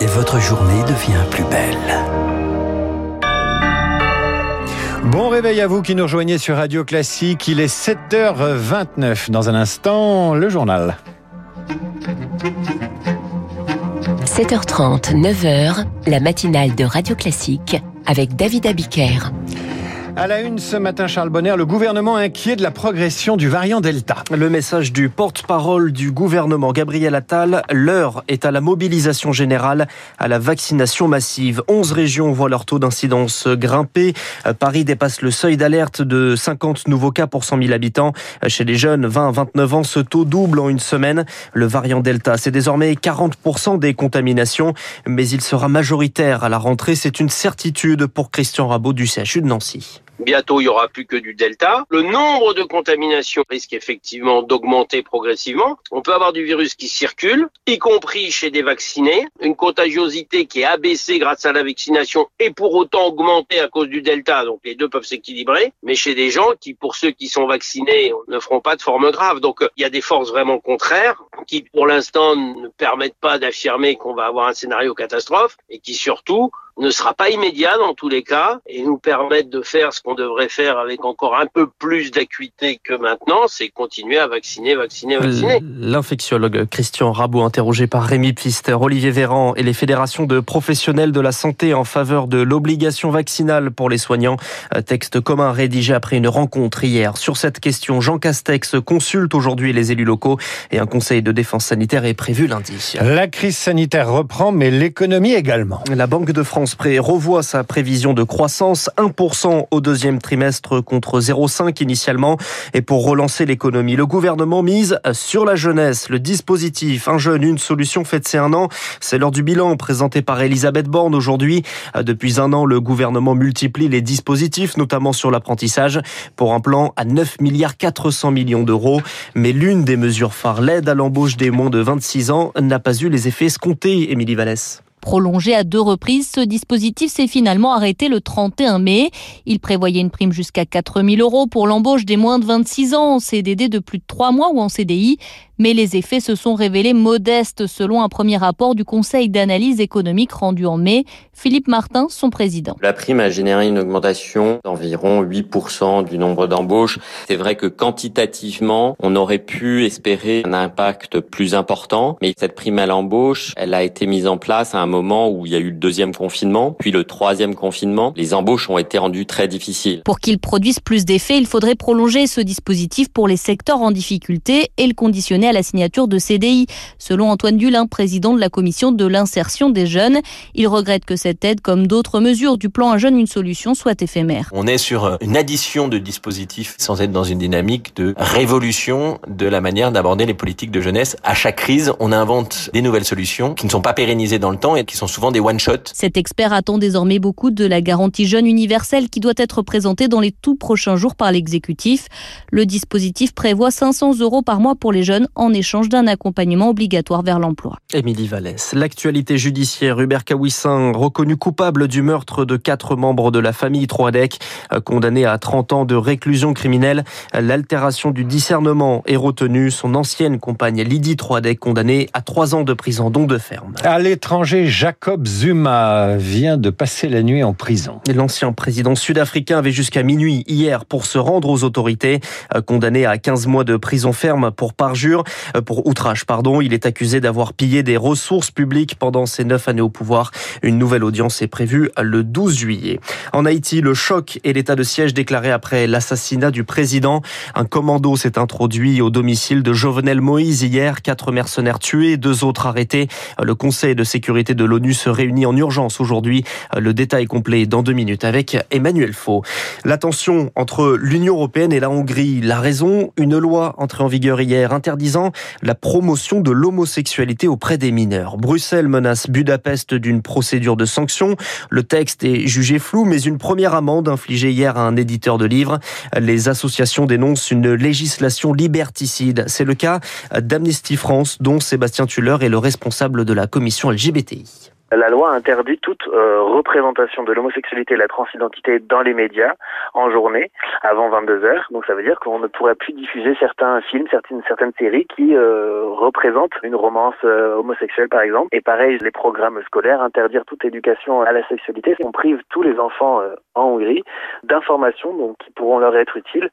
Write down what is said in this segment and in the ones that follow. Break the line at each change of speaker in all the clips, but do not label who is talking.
et votre journée devient plus belle. Bon réveil à vous qui nous rejoignez sur Radio Classique. Il est 7h29. Dans un instant, le journal.
7h30, 9h, la matinale de Radio Classique avec David Abiker.
À la une ce matin, Charles Bonner, le gouvernement inquiet de la progression du variant Delta.
Le message du porte-parole du gouvernement, Gabriel Attal, l'heure est à la mobilisation générale, à la vaccination massive. 11 régions voient leur taux d'incidence grimper. Paris dépasse le seuil d'alerte de 50 nouveaux cas pour 100 000 habitants. Chez les jeunes 20-29 ans, ce taux double en une semaine. Le variant Delta, c'est désormais 40% des contaminations, mais il sera majoritaire à la rentrée. C'est une certitude pour Christian Rabot du CHU de Nancy.
Bientôt, il y aura plus que du delta. Le nombre de contaminations risque effectivement d'augmenter progressivement. On peut avoir du virus qui circule, y compris chez des vaccinés, une contagiosité qui est abaissée grâce à la vaccination et pour autant augmentée à cause du delta. Donc les deux peuvent s'équilibrer. Mais chez des gens qui, pour ceux qui sont vaccinés, ne feront pas de forme grave. Donc il y a des forces vraiment contraires qui, pour l'instant, ne permettent pas d'affirmer qu'on va avoir un scénario catastrophe et qui surtout ne sera pas immédiat dans tous les cas et nous permettre de faire ce qu'on devrait faire avec encore un peu plus d'acuité que maintenant, c'est continuer à vacciner, vacciner, vacciner.
L'infectiologue Christian Rabot, interrogé par Rémi Pfister, Olivier Véran et les fédérations de professionnels de la santé en faveur de l'obligation vaccinale pour les soignants. Texte commun rédigé après une rencontre hier. Sur cette question, Jean Castex consulte aujourd'hui les élus locaux et un conseil de défense sanitaire est prévu lundi.
La crise sanitaire reprend, mais l'économie également.
La Banque de France revoit sa prévision de croissance 1% au deuxième trimestre contre 0,5 initialement. Et pour relancer l'économie, le gouvernement mise sur la jeunesse. Le dispositif Un jeune, une solution faite c'est un an. C'est l'heure du bilan présenté par Elisabeth Borne aujourd'hui. Depuis un an, le gouvernement multiplie les dispositifs, notamment sur l'apprentissage, pour un plan à 9 milliards 400 millions d'euros. Mais l'une des mesures phares, l'aide à l'embauche des moins de 26 ans, n'a pas eu les effets escomptés, Émilie Vallès.
Prolongé à deux reprises, ce dispositif s'est finalement arrêté le 31 mai. Il prévoyait une prime jusqu'à 4 000 euros pour l'embauche des moins de 26 ans en CDD de plus de 3 mois ou en CDI mais les effets se sont révélés modestes selon un premier rapport du Conseil d'analyse économique rendu en mai. Philippe Martin, son président.
La prime a généré une augmentation d'environ 8% du nombre d'embauches. C'est vrai que quantitativement, on aurait pu espérer un impact plus important, mais cette prime à l'embauche, elle a été mise en place à un moment où il y a eu le deuxième confinement, puis le troisième confinement. Les embauches ont été rendues très difficiles.
Pour qu'ils produisent plus d'effets, il faudrait prolonger ce dispositif pour les secteurs en difficulté et le conditionner à la signature de CDI. Selon Antoine Dulin, président de la commission de l'insertion des jeunes, il regrette que cette aide, comme d'autres mesures du plan Un jeune, une solution, soit éphémère.
On est sur une addition de dispositifs sans être dans une dynamique de révolution de la manière d'aborder les politiques de jeunesse. À chaque crise, on invente des nouvelles solutions qui ne sont pas pérennisées dans le temps et qui sont souvent des one-shots.
Cet expert attend désormais beaucoup de la garantie jeune universelle qui doit être présentée dans les tout prochains jours par l'exécutif. Le dispositif prévoit 500 euros par mois pour les jeunes en échange d'un accompagnement obligatoire vers l'emploi.
Émilie Vallès. L'actualité judiciaire, Hubert Kawissin, reconnu coupable du meurtre de quatre membres de la famille Troadec, condamné à 30 ans de réclusion criminelle. L'altération du discernement est retenue. Son ancienne compagne Lydie Troadec, condamnée à 3 ans de prison, dont de ferme.
À l'étranger, Jacob Zuma vient de passer la nuit en prison.
L'ancien président sud-africain avait jusqu'à minuit hier pour se rendre aux autorités. Condamné à 15 mois de prison ferme pour parjure, pour outrage, pardon. Il est accusé d'avoir pillé des ressources publiques pendant ses neuf années au pouvoir. Une nouvelle audience est prévue le 12 juillet. En Haïti, le choc et l'état de siège déclaré après l'assassinat du président. Un commando s'est introduit au domicile de Jovenel Moïse hier. Quatre mercenaires tués, deux autres arrêtés. Le Conseil de sécurité de l'ONU se réunit en urgence aujourd'hui. Le détail complet dans deux minutes avec Emmanuel Faux. La tension entre l'Union européenne et la Hongrie. La raison, une loi entrée en vigueur hier interdisant la promotion de l'homosexualité auprès des mineurs. Bruxelles menace Budapest d'une procédure de sanction. Le texte est jugé flou, mais une première amende infligée hier à un éditeur de livres. Les associations dénoncent une législation liberticide. C'est le cas d'Amnesty France, dont Sébastien Tuller est le responsable de la commission LGBTI.
La loi interdit toute euh, représentation de l'homosexualité et de la transidentité dans les médias en journée avant 22 heures. Donc ça veut dire qu'on ne pourrait plus diffuser certains films, certaines, séries qui euh, représentent une romance euh, homosexuelle par exemple. Et pareil, les programmes scolaires, interdire toute éducation à la sexualité. On prive tous les enfants en Hongrie d'informations qui pourront leur être utiles,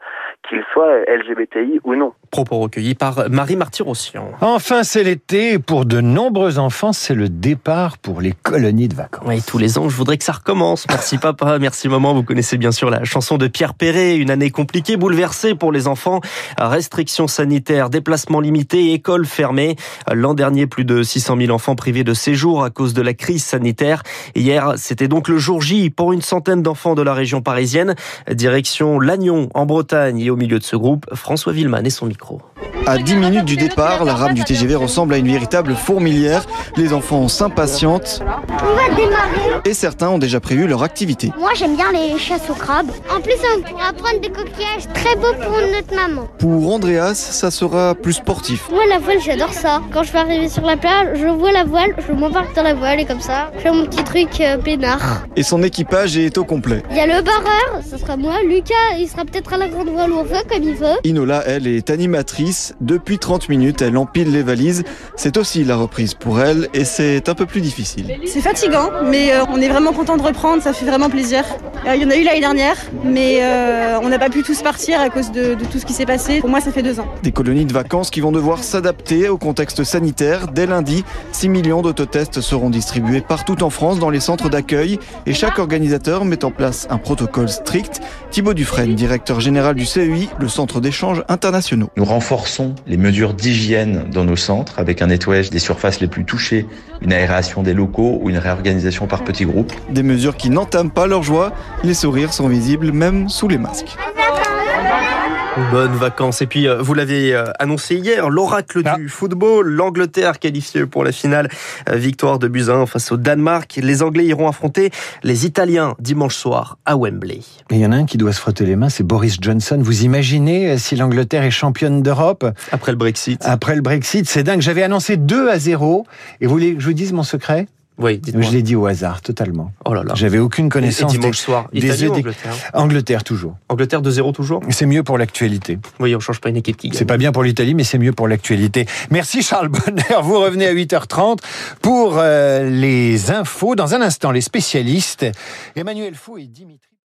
qu'ils soient LGBTI ou non.
Propos recueillis par Marie Martyrossian.
Enfin, c'est l'été. Pour de nombreux enfants, c'est le départ pour les colonies de vacances.
Oui, tous les ans, je voudrais que ça recommence. Merci papa, merci maman. Vous connaissez bien sûr la chanson de Pierre Perret. Une année compliquée, bouleversée pour les enfants. Restrictions sanitaires, déplacements limités, écoles fermées. L'an dernier, plus de 600 000 enfants privés de séjour à cause de la crise sanitaire. Hier, c'était donc le jour J pour une centaine d'enfants de la région parisienne. Direction Lannion, en Bretagne. Et au milieu de ce groupe, François Villeman et son micro. Mikro.
À 10 minutes du départ, la rame du TGV ressemble à une véritable fourmilière. Les enfants s'impatientent.
On va démarrer.
Et certains ont déjà prévu leur activité.
Moi, j'aime bien les chasses aux crabes. En plus, on pourra prendre des coquillages très beaux pour notre maman.
Pour Andreas, ça sera plus sportif.
Moi, la voile, j'adore ça. Quand je vais arriver sur la plage, je vois la voile, je m'embarque dans la voile et comme ça, je fais mon petit truc euh, peinard.
Et son équipage est au complet.
Il y a le barreur, ce sera moi. Lucas, il sera peut-être à la grande voile ou au feu, comme il veut.
Inola, elle, est animatrice. Depuis 30 minutes, elle empile les valises. C'est aussi la reprise pour elle et c'est un peu plus difficile.
C'est fatigant, mais euh, on est vraiment content de reprendre, ça fait vraiment plaisir. Euh, Il y en a eu l'année dernière, mais euh, on n'a pas pu tous partir à cause de, de tout ce qui s'est passé. Pour moi, ça fait deux ans.
Des colonies de vacances qui vont devoir s'adapter au contexte sanitaire. Dès lundi, 6 millions d'autotests seront distribués partout en France dans les centres d'accueil et chaque organisateur met en place un protocole strict. Thibaut Dufresne, directeur général du CEI, le centre d'échanges internationaux.
Nous renforçons les mesures d'hygiène dans nos centres avec un nettoyage des surfaces les plus touchées, une aération des locaux ou une réorganisation par petits groupes.
Des mesures qui n'entament pas leur joie. Les sourires sont visibles même sous les masques.
Bonnes vacances. Et puis, euh, vous l'avez euh, annoncé hier, l'oracle
Ah.
du football, l'Angleterre qualifiée pour la finale. Euh, Victoire de Buzyn face au Danemark. Les Anglais iront affronter les Italiens dimanche soir à Wembley.
Et il y en a un qui doit se frotter les mains, c'est Boris Johnson. Vous imaginez si l'Angleterre est championne d'Europe?
Après le Brexit.
après le Brexit C'est dingue. J'avais annoncé 2 à 0. Et vous voulez que je vous dise mon secret?
Oui, dites-moi.
Je l'ai dit au hasard, totalement.
Oh là là.
J'avais aucune
Et
connaissance.
dimanche
des-
soir,
des
Italie ou
idées-
Angleterre
Angleterre toujours.
Angleterre 2-0 toujours
C'est mieux pour l'actualité.
Oui, on change pas une équipe qui gagne.
C'est pas bien pour l'Italie, mais c'est mieux pour l'actualité. Merci Charles Bonner. Vous revenez à 8h30 pour euh, les infos. Dans un instant, les spécialistes. Emmanuel Faux et Dimitri.